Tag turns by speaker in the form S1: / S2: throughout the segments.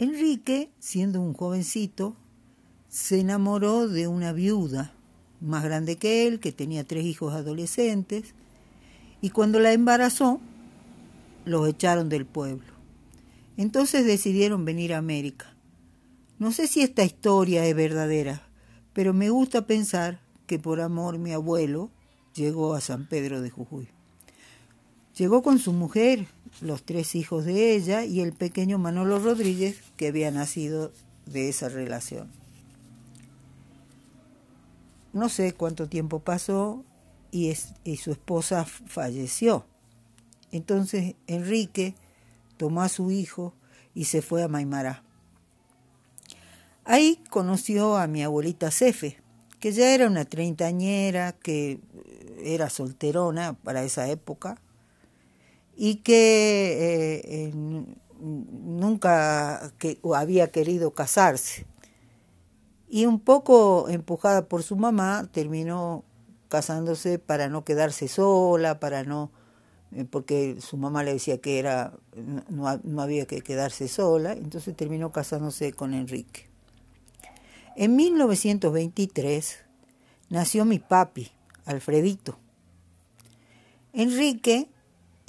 S1: Enrique, siendo un jovencito, se enamoró de una viuda más grande que él, que tenía tres hijos adolescentes, y cuando la embarazó, los echaron del pueblo. Entonces decidieron venir a América. No sé si esta historia es verdadera, pero me gusta pensar que por amor mi abuelo llegó a San Pedro de Jujuy. Llegó con su mujer, los tres hijos de ella y el pequeño Manolo Rodríguez que había nacido de esa relación. No sé cuánto tiempo pasó y, y su esposa falleció. Entonces Enrique tomó a su hijo y se fue a Maimará. Ahí conoció a mi abuelita Cefe, que ya era una treintañera, que era solterona para esa época, y que eh, nunca que, había querido casarse. Y un poco empujada por su mamá, terminó casándose para no quedarse sola, para no eh, porque su mamá le decía que era no, no, había que quedarse sola, entonces terminó casándose con Enrique. En 1923 nació mi papi, Alfredito. Enrique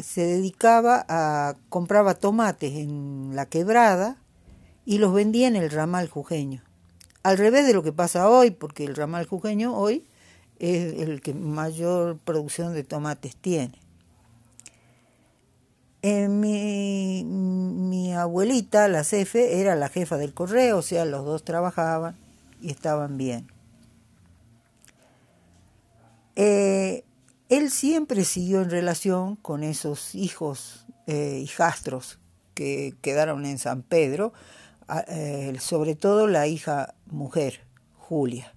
S1: se dedicaba a compraba tomates en la quebrada y los vendía en el ramal jujeño. Al revés de lo que pasa hoy, porque el ramal jujeño hoy es el que mayor producción de tomates tiene. Eh, mi, mi, abuelita, la Cefe, era la jefa del correo, o sea, los dos trabajaban y estaban bien. Eh, él siempre siguió en relación con esos hijos, eh, hijastros que quedaron en San Pedro, eh, sobre todo la hija mujer, Julia,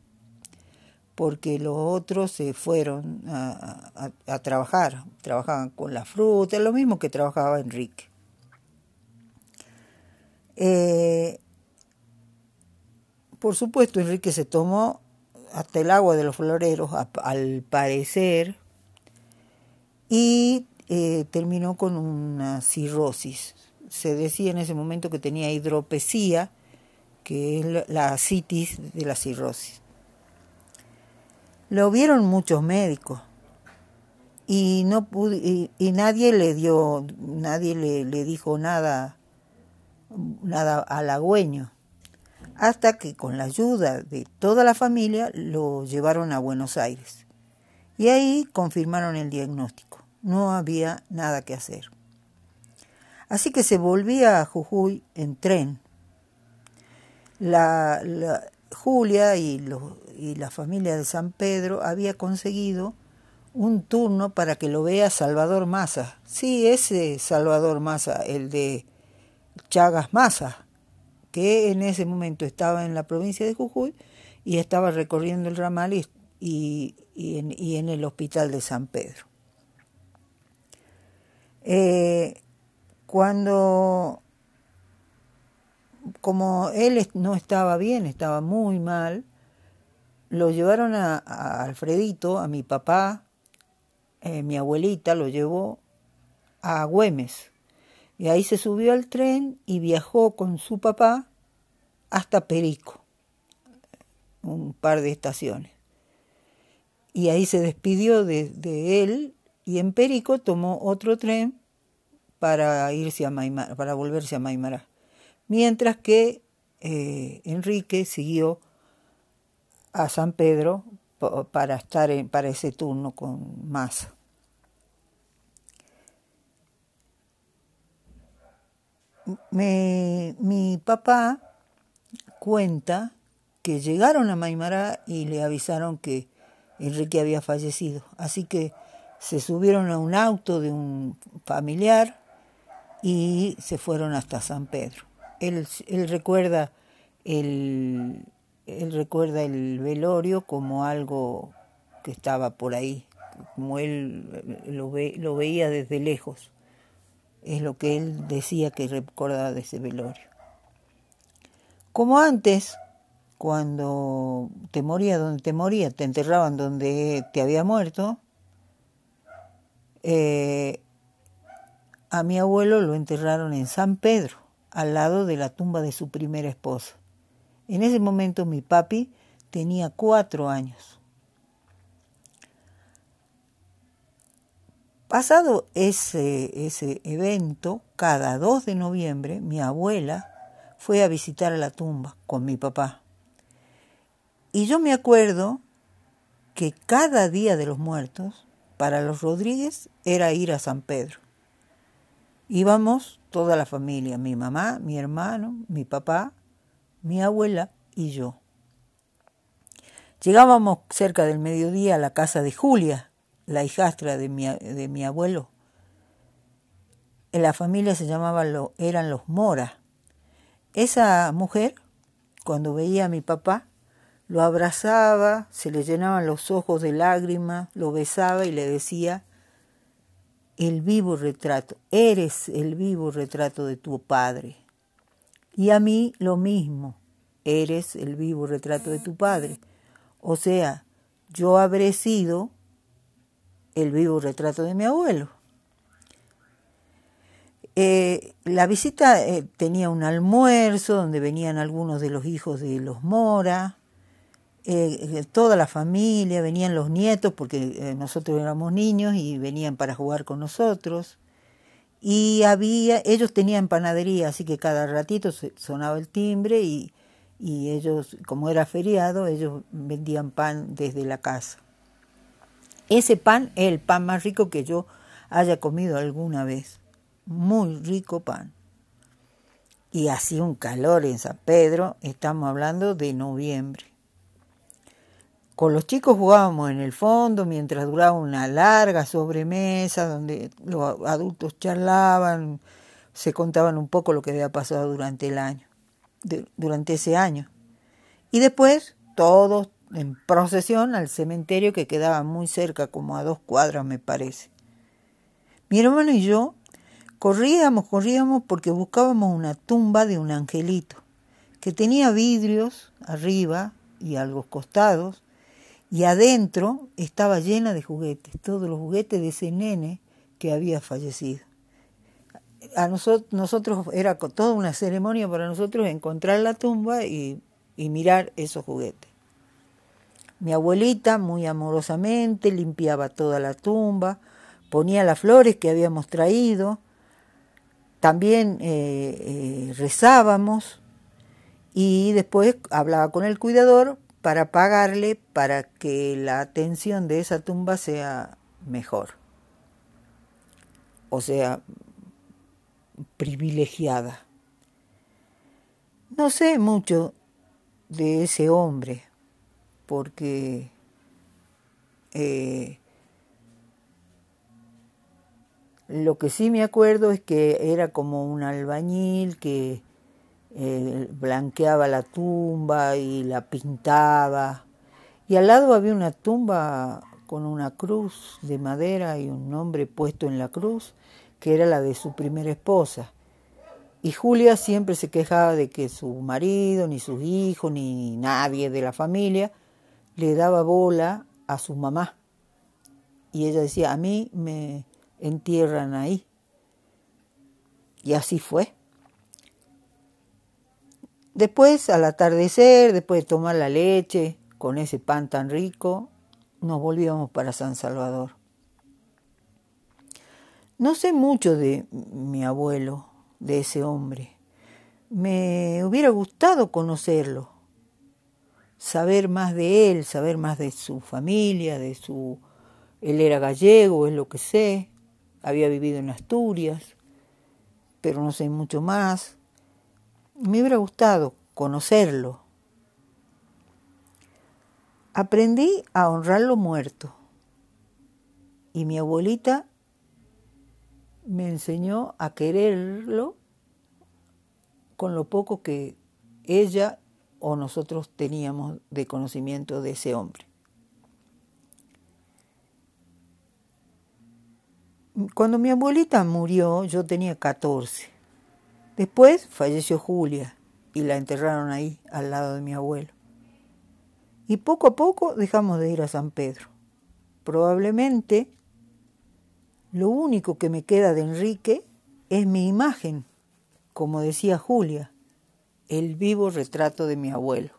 S1: porque los otros se fueron a, trabajar, trabajaban con la fruta, lo mismo que trabajaba Enrique. Eh, por supuesto, Enrique se tomó hasta el agua de los floreros, al parecer, y eh, terminó con una cirrosis. Se decía en ese momento que tenía hidropesía, que es la citis de la cirrosis. Lo vieron muchos médicos y no y, nadie le dio, nadie le, le dijo nada, nada halagüeño, hasta que con la ayuda de toda la familia lo llevaron a Buenos Aires y ahí confirmaron el diagnóstico. No había nada que hacer. Así que se volvía a Jujuy en tren. La, Julia y, y la familia de San Pedro había conseguido un turno para que lo vea Salvador Massa. Sí, ese Salvador Massa, el de Chagas Massa, que en ese momento estaba en la provincia de Jujuy y estaba recorriendo el ramal y, y en el hospital de San Pedro. Eh, cuando, como él no estaba bien, estaba muy mal, lo llevaron a, Alfredito, a mi papá, eh, mi abuelita lo llevó a Güemes. Y ahí se subió al tren y viajó con su papá hasta Perico, un par de estaciones. Y ahí se despidió de, él y en Perico tomó otro tren para irse a Maimara, para volverse a Maimará. Mientras que eh, Enrique siguió a San Pedro para estar en, para ese turno con Massa. mi papá cuenta que llegaron a Maimará y le avisaron que Enrique había fallecido. Así que se subieron a un auto de un familiar y se fueron hasta San Pedro. Él, él recuerda el, él recuerda el velorio como algo que estaba por ahí, como él lo, ve, lo veía desde lejos. Es lo que él decía que recordaba de ese velorio. Como antes, cuando te moría donde te moría, te enterraban donde te había muerto, eh, a mi abuelo lo enterraron en San Pedro, al lado de la tumba de su primera esposa. En ese momento mi papi tenía cuatro años. Pasado ese, ese evento, cada 2 de noviembre mi abuela fue a visitar a la tumba con mi papá. Y yo me acuerdo que cada día de los muertos, para los Rodríguez, era ir a San Pedro. Íbamos toda la familia, mi mamá, mi hermano, mi papá, mi abuela y yo. Llegábamos cerca del mediodía a la casa de Julia, la hijastra de mi, de mi abuelo. En la familia se llamaba, eran los Mora. Esa mujer, cuando veía a mi papá, lo abrazaba, se le llenaban los ojos de lágrimas, lo besaba y le decía, el vivo retrato, eres el vivo retrato de tu padre. Y a mí lo mismo, eres el vivo retrato de tu padre. O sea, yo habré sido el vivo retrato de mi abuelo. Eh, la visita eh, tenía un almuerzo donde venían algunos de los hijos de los Mora, eh, toda la familia, venían los nietos porque nosotros éramos niños y venían para jugar con nosotros. Y había, ellos tenían panadería, así que cada ratito sonaba el timbre y, y ellos, como era feriado, ellos vendían pan desde la casa. Ese pan es el pan más rico que yo haya comido alguna vez. Muy rico pan. Y hacía un calor en San Pedro, estamos hablando de noviembre. Con los chicos jugábamos en el fondo mientras duraba una larga sobremesa donde los adultos charlaban, se contaban un poco lo que había pasado durante el año, durante ese año. Y después todos en procesión al cementerio que quedaba muy cerca, como a dos cuadras me parece. Mi hermano y yo corríamos, corríamos porque buscábamos una tumba de un angelito, que tenía vidrios arriba y a los costados, y adentro estaba llena de juguetes, todos los juguetes de ese nene que había fallecido. A nosotros, nosotros era toda una ceremonia para nosotros encontrar la tumba y mirar esos juguetes. Mi abuelita muy amorosamente limpiaba toda la tumba, ponía las flores que habíamos traído, también eh, eh, rezábamos y después hablaba con el cuidador para pagarle para que la atención de esa tumba sea mejor, o sea, privilegiada. No sé mucho de ese hombre, porque eh, lo que sí me acuerdo es que era como un albañil que eh, blanqueaba la tumba y la pintaba. Y al lado había una tumba con una cruz de madera y un nombre puesto en la cruz, que era la de su primera esposa. Y Julia siempre se quejaba de que su marido, ni sus hijos, ni nadie de la familia le daba bola a su mamá. Y ella decía, a mí me entierran ahí. Y así fue. Después, al atardecer, después de tomar la leche con ese pan tan rico, nos volvíamos para San Salvador. No sé mucho de mi abuelo, de ese hombre. Me hubiera gustado conocerlo, saber más de él, saber más de su familia, de su... Él era gallego, es lo que sé, había vivido en Asturias, pero no sé mucho más. Me hubiera gustado conocerlo. Aprendí a honrar lo muerto y mi abuelita me enseñó a quererlo con lo poco que ella o nosotros teníamos de conocimiento de ese hombre. Cuando mi abuelita murió, yo tenía 14. Después falleció Julia y la enterraron ahí, al lado de mi abuelo. Y poco a poco dejamos de ir a San Pedro. Probablemente lo único que me queda de Enrique es mi imagen como decía Julia, el vivo retrato de mi abuelo.